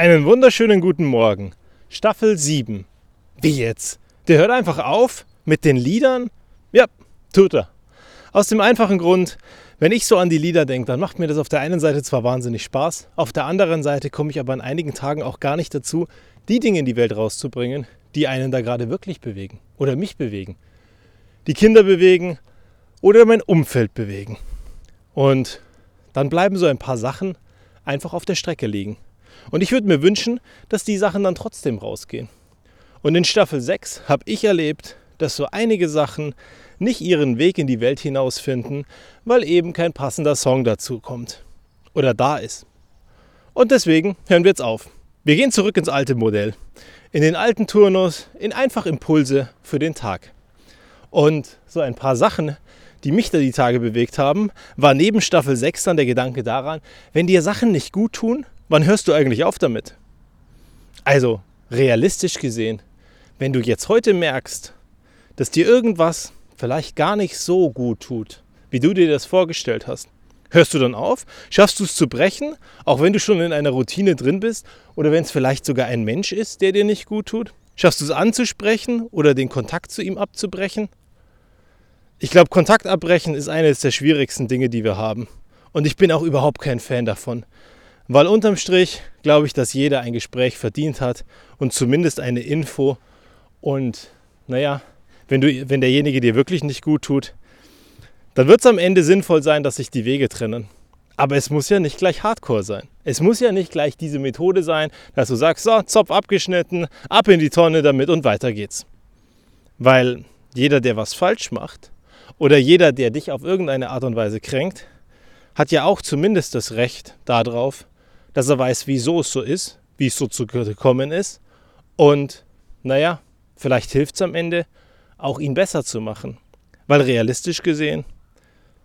Einen wunderschönen guten Morgen. Staffel 7. Wie jetzt? Der hört einfach auf mit den Liedern? Ja, tut er. Aus dem einfachen Grund, wenn ich so an die Lieder denke, dann macht mir das auf der einen Seite zwar wahnsinnig Spaß, auf der anderen Seite komme ich aber an einigen Tagen auch gar nicht dazu, die Dinge in die Welt rauszubringen, die einen da gerade wirklich bewegen oder mich bewegen. Die Kinder bewegen oder mein Umfeld bewegen. Und dann bleiben so ein paar Sachen einfach auf der Strecke liegen. Und ich würde mir wünschen, dass die Sachen dann trotzdem rausgehen. Und in Staffel 6 habe ich erlebt, dass so einige Sachen nicht ihren Weg in die Welt hinausfinden, weil eben kein passender Song dazu kommt. Oder da ist. Und deswegen hören wir jetzt auf. Wir gehen zurück ins alte Modell. In den alten Turnus, in einfach Impulse für den Tag. Und so ein paar Sachen, die mich da die Tage bewegt haben, war neben Staffel 6 dann der Gedanke daran, wenn dir Sachen nicht gut tun, wann hörst du eigentlich auf damit? Also, realistisch gesehen, wenn du jetzt heute merkst, dass dir irgendwas vielleicht gar nicht so gut tut, wie du dir das vorgestellt hast, hörst du dann auf? Schaffst du es zu brechen, auch wenn du schon in einer Routine drin bist oder wenn es vielleicht sogar ein Mensch ist, der dir nicht gut tut? Schaffst du es anzusprechen oder den Kontakt zu ihm abzubrechen? Ich glaube, Kontakt abbrechen ist eines der schwierigsten Dinge, die wir haben. Und ich bin auch überhaupt kein Fan davon. Weil unterm Strich glaube ich, dass jeder ein Gespräch verdient hat und zumindest eine Info. Und naja, wenn, du, wenn derjenige dir wirklich nicht gut tut, dann wird es am Ende sinnvoll sein, dass sich die Wege trennen. Aber es muss ja nicht gleich Hardcore sein. Es muss ja nicht gleich diese Methode sein, dass du sagst, so, Zopf abgeschnitten, ab in die Tonne damit und weiter geht's. Weil jeder, der was falsch macht oder jeder, der dich auf irgendeine Art und Weise kränkt, hat ja auch zumindest das Recht darauf, dass er weiß, wieso es so ist, wie es so zu gekommen ist. Und naja, vielleicht hilft es am Ende, auch ihn besser zu machen. Weil realistisch gesehen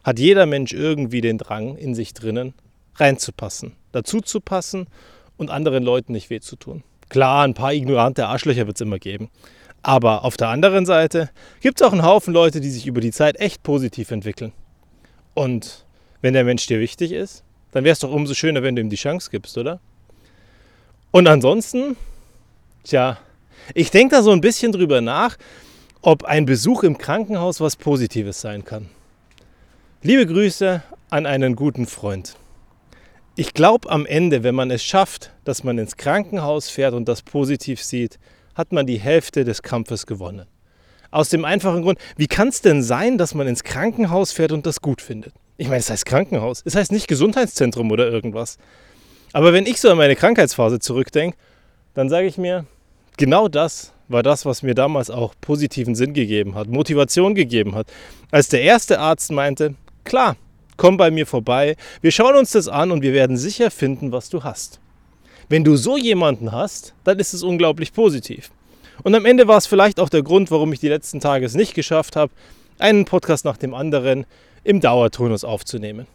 hat jeder Mensch irgendwie den Drang in sich drinnen, reinzupassen, dazu zu passen und anderen Leuten nicht weh zu tun. Klar, ein paar ignorante Arschlöcher wird es immer geben. Aber auf der anderen Seite gibt es auch einen Haufen Leute, die sich über die Zeit echt positiv entwickeln. Und wenn der Mensch dir wichtig ist, dann wäre es doch umso schöner, wenn du ihm die Chance gibst, oder? Und ansonsten, tja, ich denke da so ein bisschen drüber nach, ob ein Besuch im Krankenhaus was Positives sein kann. Liebe Grüße an einen guten Freund. Ich glaube am Ende, wenn man es schafft, dass man ins Krankenhaus fährt und das positiv sieht, hat man die Hälfte des Kampfes gewonnen. Aus dem einfachen Grund, wie kann es denn sein, dass man ins Krankenhaus fährt und das gut findet? Ich meine, es heißt Krankenhaus. Es heißt nicht Gesundheitszentrum oder irgendwas. Aber wenn ich so an meine Krankheitsphase zurückdenke, dann sage ich mir, genau das war das, was mir damals auch positiven Sinn gegeben hat, Motivation gegeben hat. Als der erste Arzt meinte, klar, komm bei mir vorbei, wir schauen uns das an und wir werden sicher finden, was du hast. Wenn du so jemanden hast, dann ist es unglaublich positiv. Und am Ende war es vielleicht auch der Grund, warum ich die letzten Tage es nicht geschafft habe, einen Podcast nach dem anderen im Dauertonus aufzunehmen.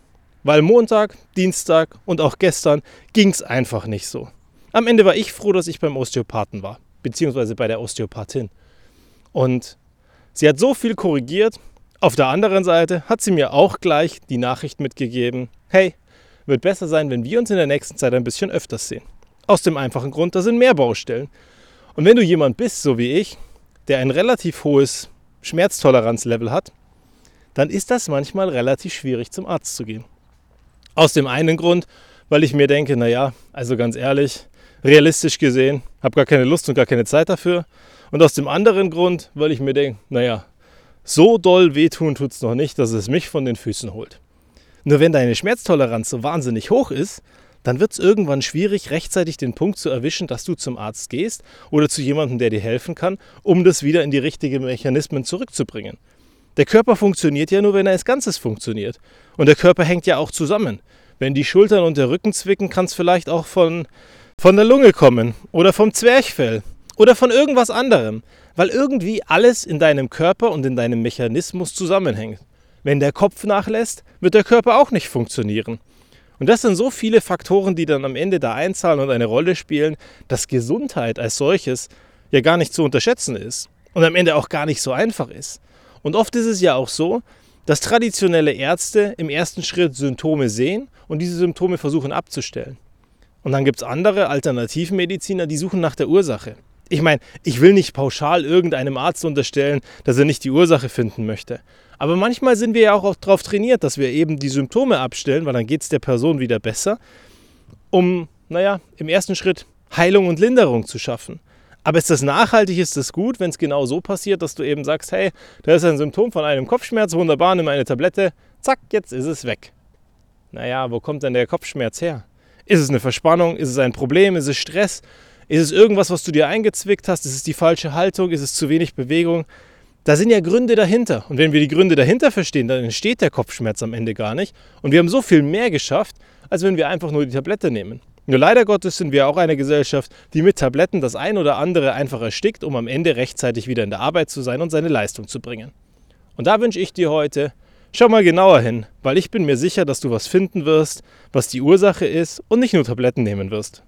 Weil Montag, Dienstag und auch gestern ging es einfach nicht so. Am Ende war ich froh, dass ich beim Osteopathen war, beziehungsweise bei der Osteopathin. Und sie hat so viel korrigiert. Auf der anderen Seite hat sie mir auch gleich die Nachricht mitgegeben, hey, wird besser sein, wenn wir uns in der nächsten Zeit ein bisschen öfters sehen. Aus dem einfachen Grund, da sind mehr Baustellen. Und wenn du jemand bist, so wie ich, der ein relativ hohes Schmerztoleranzlevel hat, dann ist das manchmal relativ schwierig zum Arzt zu gehen. Aus dem einen Grund, weil ich mir denke, naja, also ganz ehrlich, realistisch gesehen, habe gar keine Lust und gar keine Zeit dafür. Und aus dem anderen Grund, weil ich mir denke, naja, so doll wehtun tut es noch nicht, dass es mich von den Füßen holt. Nur wenn deine Schmerztoleranz so wahnsinnig hoch ist, dann wird es irgendwann schwierig, rechtzeitig den Punkt zu erwischen, dass du zum Arzt gehst oder zu jemandem, der dir helfen kann, um das wieder in die richtigen Mechanismen zurückzubringen. Der Körper funktioniert ja nur, wenn er als Ganzes funktioniert. Und der Körper hängt ja auch zusammen. Wenn die Schultern und der Rücken zwicken, kann es vielleicht auch von, von der Lunge kommen oder vom Zwerchfell oder von irgendwas anderem, weil irgendwie alles in deinem Körper und in deinem Mechanismus zusammenhängt. Wenn der Kopf nachlässt, wird der Körper auch nicht funktionieren. Und das sind so viele Faktoren, die dann am Ende da einzahlen und eine Rolle spielen, dass Gesundheit als solches ja gar nicht zu unterschätzen ist und am Ende auch gar nicht so einfach ist. Und oft ist es ja auch so, dass traditionelle Ärzte im ersten Schritt Symptome sehen und diese Symptome versuchen abzustellen. Und dann gibt es andere Alternativmediziner, die suchen nach der Ursache. Ich meine, ich will nicht pauschal irgendeinem Arzt unterstellen, dass er nicht die Ursache finden möchte. Aber manchmal sind wir ja auch darauf trainiert, dass wir eben die Symptome abstellen, weil dann geht es der Person wieder besser, um, naja, im ersten Schritt Heilung und Linderung zu schaffen. Aber ist das nachhaltig, ist das gut, wenn es genau so passiert, dass du eben sagst, hey, da ist ein Symptom von einem Kopfschmerz, wunderbar, nimm eine Tablette, zack, jetzt ist es weg. Naja, wo kommt denn der Kopfschmerz her? Ist es eine Verspannung? Ist es ein Problem? Ist es Stress? Ist es irgendwas, was du dir eingezwickt hast? Ist es die falsche Haltung? Ist es zu wenig Bewegung? Da sind ja Gründe dahinter. Und wenn wir die Gründe dahinter verstehen, dann entsteht der Kopfschmerz am Ende gar nicht. Und wir haben so viel mehr geschafft, als wenn wir einfach nur die Tablette nehmen. Nur leider Gottes sind wir auch eine Gesellschaft, die mit Tabletten das ein oder andere einfach erstickt, um am Ende rechtzeitig wieder in der Arbeit zu sein und seine Leistung zu bringen. Und da wünsche ich dir heute, schau mal genauer hin, weil ich bin mir sicher, dass du was finden wirst, was die Ursache ist und nicht nur Tabletten nehmen wirst.